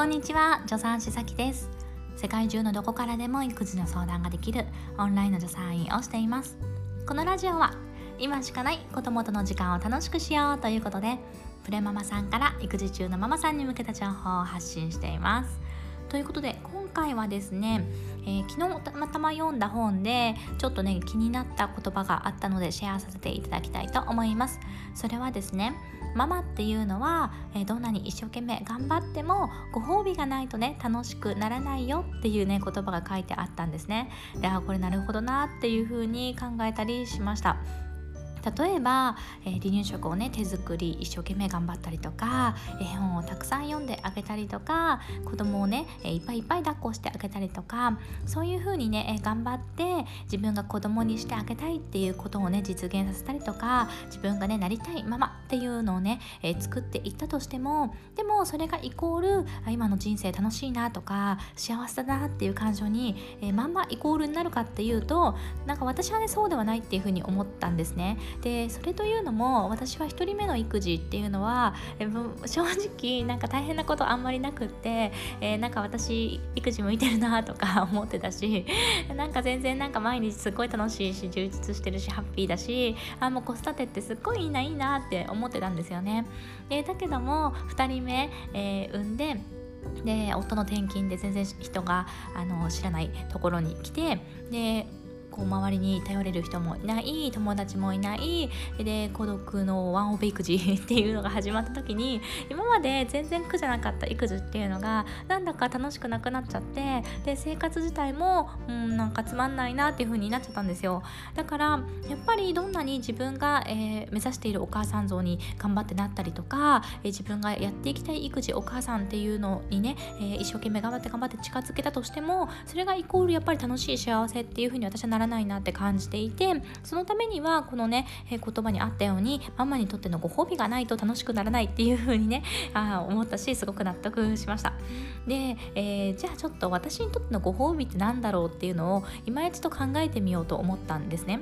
こんにちは助産師咲です。世界中のどこからでも育児の相談ができるオンラインの助産院をしています。このラジオは今しかない子供との時間を楽しくしようということでプレママさんから育児中のママさんに向けた情報を発信しています。ということで今回はですね、えー、昨日たまたま読んだ本でちょっとね気になった言葉があったのでシェアさせていただきたいと思います。それはですねママっていうのは、え、どんなに一生懸命頑張ってもご褒美がないとね楽しくならないよっていうね言葉が書いてあったんですね。であこれなるほどなっていうふうに考えたりしました。例えば、えー、離乳食をね手作り一生懸命頑張ったりとか絵本をたくさん読んであげたりとか子供をね、えー、いっぱいいっぱい抱っこしてあげたりとかそういう風にね、えー、頑張って自分が子供にしてあげたいっていうことをね実現させたりとか自分がねなりたいママっていうのをね、え作っていったとしてもでもそれがイコール今の人生楽しいなとか幸せだなっていう感情に、えまんまイコールになるかっていうとなんか私はねそうではないっていう風に思ったんですね。でそれというのも私は1人目の育児っていうのは正直なんか大変なことあんまりなくって、えー、なんか私育児向いてるなとか 思ってたしなんか全然なんか毎日すごい楽しいし充実してるしハッピーだしあもう子育てってすっごいいいないいなって思ってたんですよね。でだけども2人目、えー、産んでで夫の転勤で全然人があの知らないところに来てでこう周りに頼れる人もいない友達もいないで孤独のワンオペ育児 っていうのが始まった時に今まで全然苦じゃなかった育児っていうのがなんだか楽しくなくなっちゃってで生活自体もうんなんかつまんないなっていう風になっちゃったんですよ。だからやっぱりどんなに自分が、えー、目指しているお母さん像に頑張ってなったりとか、えー、自分がやっていきたい育児お母さんっていうのにね、えー、一生懸命頑張って頑張って近づけたとしてもそれがイコールやっぱり楽しい幸せっていう風に私はならないなって感じていてそのためにはこのね、え、言葉にあったようにママにとってのご褒美がないと楽しくならないっていう風にね あ思ったしすごく納得しました。で、えー、じゃあちょっと私にとってのご褒美って何だろうっていうのを今一度考えてみようと思ったんですね。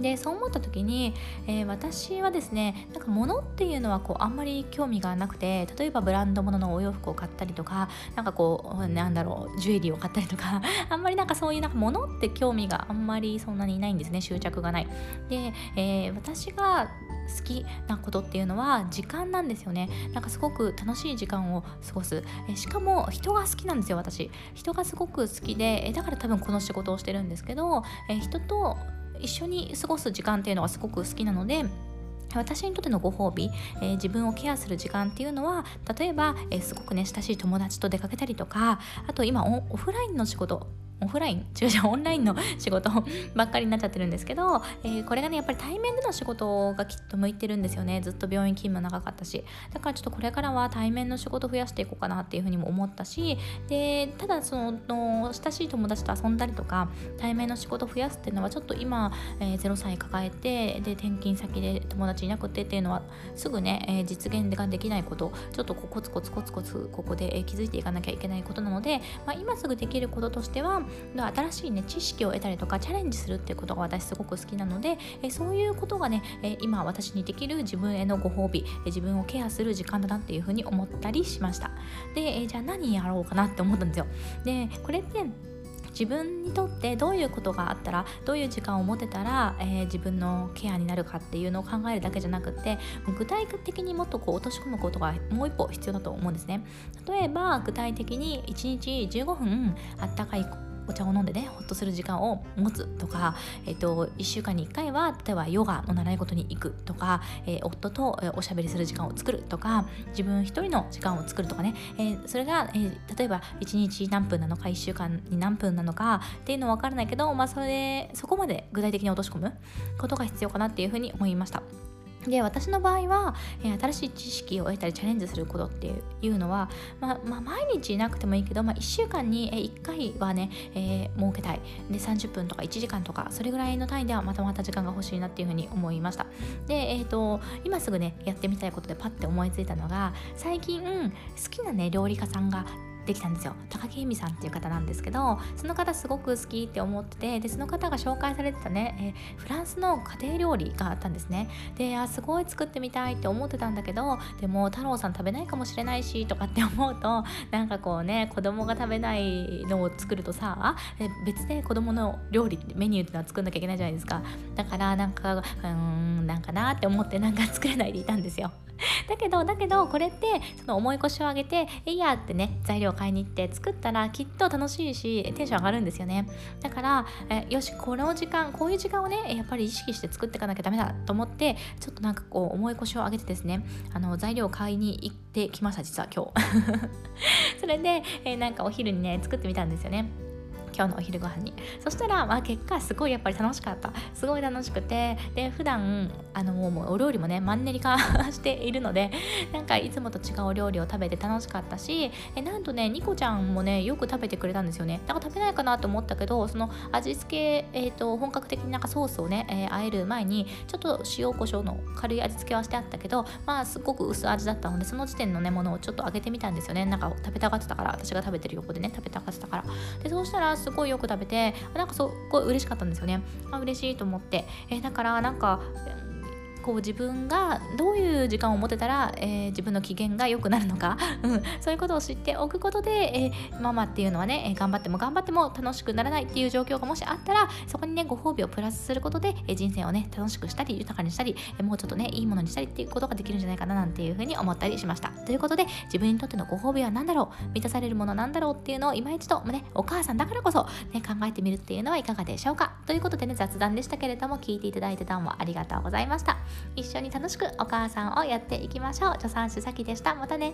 でそう思った時に、えー、私はですねなんか物っていうのはこうあんまり興味がなくて例えばブランド物のお洋服を買ったりとかなんかこうなんだろうジュエリーを買ったりとか あんまりなんかそういうなんか物って興味があんまりそんなにないんですね執着がない。で、えー、私が好きなことっていうのは時間なんですよね。なんかすごく楽しい時間を過ごす。えしかも人が好きなんですよ私。人がすごく好きでえだから多分この仕事をしてるんですけどえ人と一緒に過ごす時間っていうのがすごく好きなので私にとってのご褒美、えー、自分をケアする時間っていうのは例えば、えー、すごくね親しい友達と出かけたりとかあと今オフラインの仕事オフライン 違う違うオンラインの仕事ばっかりになっちゃってるんですけど、えー、これがねやっぱり対面での仕事がきっと向いてるんですよね。ずっと病院勤務長かったし。だからちょっとこれからは対面の仕事増やしていこうかなっていうふうにも思ったしでただその親しい友達と遊んだりとか対面の仕事増やすっていうのはちょっと今、えー、0歳抱えてで転勤先で友達いなくてっていうのはすぐね、えー、実現ができないことちょっとコツコツコツコツここで、えー、気づいていかなきゃいけないことなので、まあ、今すぐできることとしては新しいね知識を得たりとかチャレンジするっていうことが私すごく好きなので、えそういうことがね、え今私にできる自分へのご褒美、え自分をケアする時間だなっていうふうに思ったりしました。で、えじゃあ何やろうかなって思ったんですよ。でこれって自分にとってどういうことがあったらどういう時間を持てたら、えー、自分のケアになるかっていうのを考えるだけじゃなくて具体的にもっとこう落とし込むことがもう一歩必要だと思うんですね。例えば具体的に1日15分あったかいお茶を飲んでねほっとする時間を持つとか、えーと、1週間に1回は例えばヨガの習い事に行くとか、えー、夫とおしゃべりする時間を作るとか自分一人の時間を作るとかね、えー、それが、えー、例えば1日何分なのか1週間に何分なのかっていうのは分からないけど、まあ、それそこまで具体的に落とし込むことが必要かなっていうふうに思いました。で私の場合は、えー、新しい知識を得たりチャレンジすることっていうのは、まあ、まあ、毎日なくてもいいけど、まあ、1週間に1回はね、えー、設けたい。で30分とか1時間とかそれぐらいの単位ではまたまた時間が欲しいなっていうふうに思いました。で、えーと、今すぐねやってみたいことでパッて思いついたのが最近好きなね料理家さんができたんですよ。高木恵美さんっていう方なんですけどその方すごく好きって思っててでその方が紹介されてたね、えフランスの家庭料理があったんですね。であすごい作ってみたいって思ってたんだけどでも太郎さん食べないかもしれないしとかって思うとなんかこうね子供が食べないのを作るとさ別で子供の料理メニューってのは作んなきゃいけないじゃないですか。だからなんかうーんなんかなって思ってなんか作れないでいたんですよ。だけどだけどこれってその重い腰を上げていいやってね材料買いに行って作ったらきっと楽しいしテンション上がるんですよね。だからえよしこの時間こういう時間をねやっぱり意識して作っていかなきゃダメだと思ってちょっとなんかこう重い腰を上げてですねあの材料を買いに行ってきました実は今日。それで、え、なんかお昼にね作ってみたんですよね。今日のお昼ご飯に。そしたら、まあ、結果すごいやっぱり楽しかった。すごい楽しくて。で普段あのもうお料理もねマンネリ化しているのでなんかいつもと違うお料理を食べて楽しかったしえなんとねニコちゃんもねよく食べてくれたんですよね。だか食べないかなと思ったけどその味付け、えーと、本格的になんかソースをね、えー、える前にちょっと塩コショウの軽い味付けはしてあったけどまあすごく薄味だったのでその時点のねものをちょっと揚げてみたんですよね。なんか食べたがってたから私が食べてる横でね食べたがってたから。でそうしたらすごいよく食べてなんかすごい嬉しかったんですよね。あ嬉しいと思って、え、だからなんかこう自分がどういう時間を持てたら、えー、自分の機嫌が良くなるのか、うん、そういうことを知っておくことで、えー、ママっていうのはね、え頑張っても頑張っても楽しくならないっていう状況がもしあったらそこにねご褒美をプラスすることで、え人生をね楽しくしたり豊かにしたり、えもうちょっとねいいものにしたりっていうことができるんじゃないかななんていうふうに思ったりしました。ということで自分にとってのご褒美は何だろう？満たされるものなんだろうっていうのを今一度ねお母さんだからこそ、ね、考えてみるっていうのはいかがでしょうか？ということでね雑談でしたけれども聞いていただいてどうもありがとうございました。一緒に楽しくお母さんをやっていきましょう。助産師さきでした。またね。